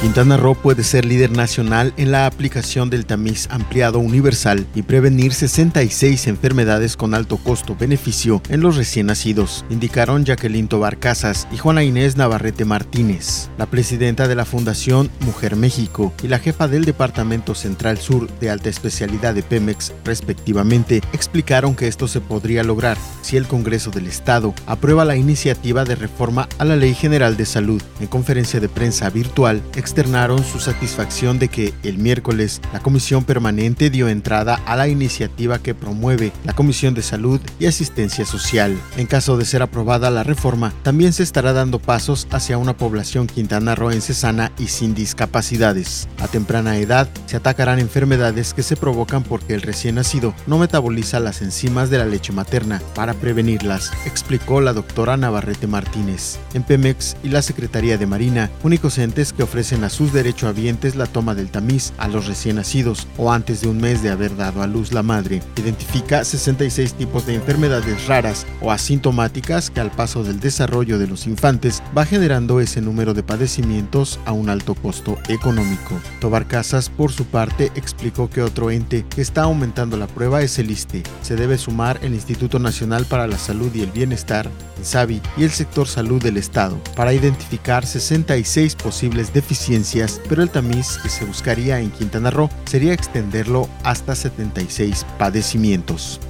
Quintana Roo puede ser líder nacional en la aplicación del tamiz ampliado universal y prevenir 66 enfermedades con alto costo-beneficio en los recién nacidos, indicaron Jacqueline Tobar Casas y Juana Inés Navarrete Martínez, la presidenta de la Fundación Mujer México y la jefa del Departamento Central Sur de Alta Especialidad de Pemex, respectivamente, explicaron que esto se podría lograr si el Congreso del Estado aprueba la iniciativa de reforma a la Ley General de Salud. En conferencia de prensa virtual, externaron su satisfacción de que el miércoles la Comisión Permanente dio entrada a la iniciativa que promueve la Comisión de Salud y Asistencia Social. En caso de ser aprobada la reforma, también se estará dando pasos hacia una población quintanarroense sana y sin discapacidades. A temprana edad se atacarán enfermedades que se provocan porque el recién nacido no metaboliza las enzimas de la leche materna para prevenirlas, explicó la doctora Navarrete Martínez. En Pemex y la Secretaría de Marina, únicos entes que ofrecen a sus derechohabientes la toma del tamiz a los recién nacidos o antes de un mes de haber dado a luz la madre. Identifica 66 tipos de enfermedades raras o asintomáticas que al paso del desarrollo de los infantes va generando ese número de padecimientos a un alto costo económico. Tobar Casas, por su parte, explicó que otro ente que está aumentando la prueba es el ISTE. Se debe sumar el Instituto Nacional para la Salud y el Bienestar, INSABI, y el sector salud del Estado, para identificar 66 posibles pero el tamiz que se buscaría en Quintana Roo sería extenderlo hasta 76 padecimientos.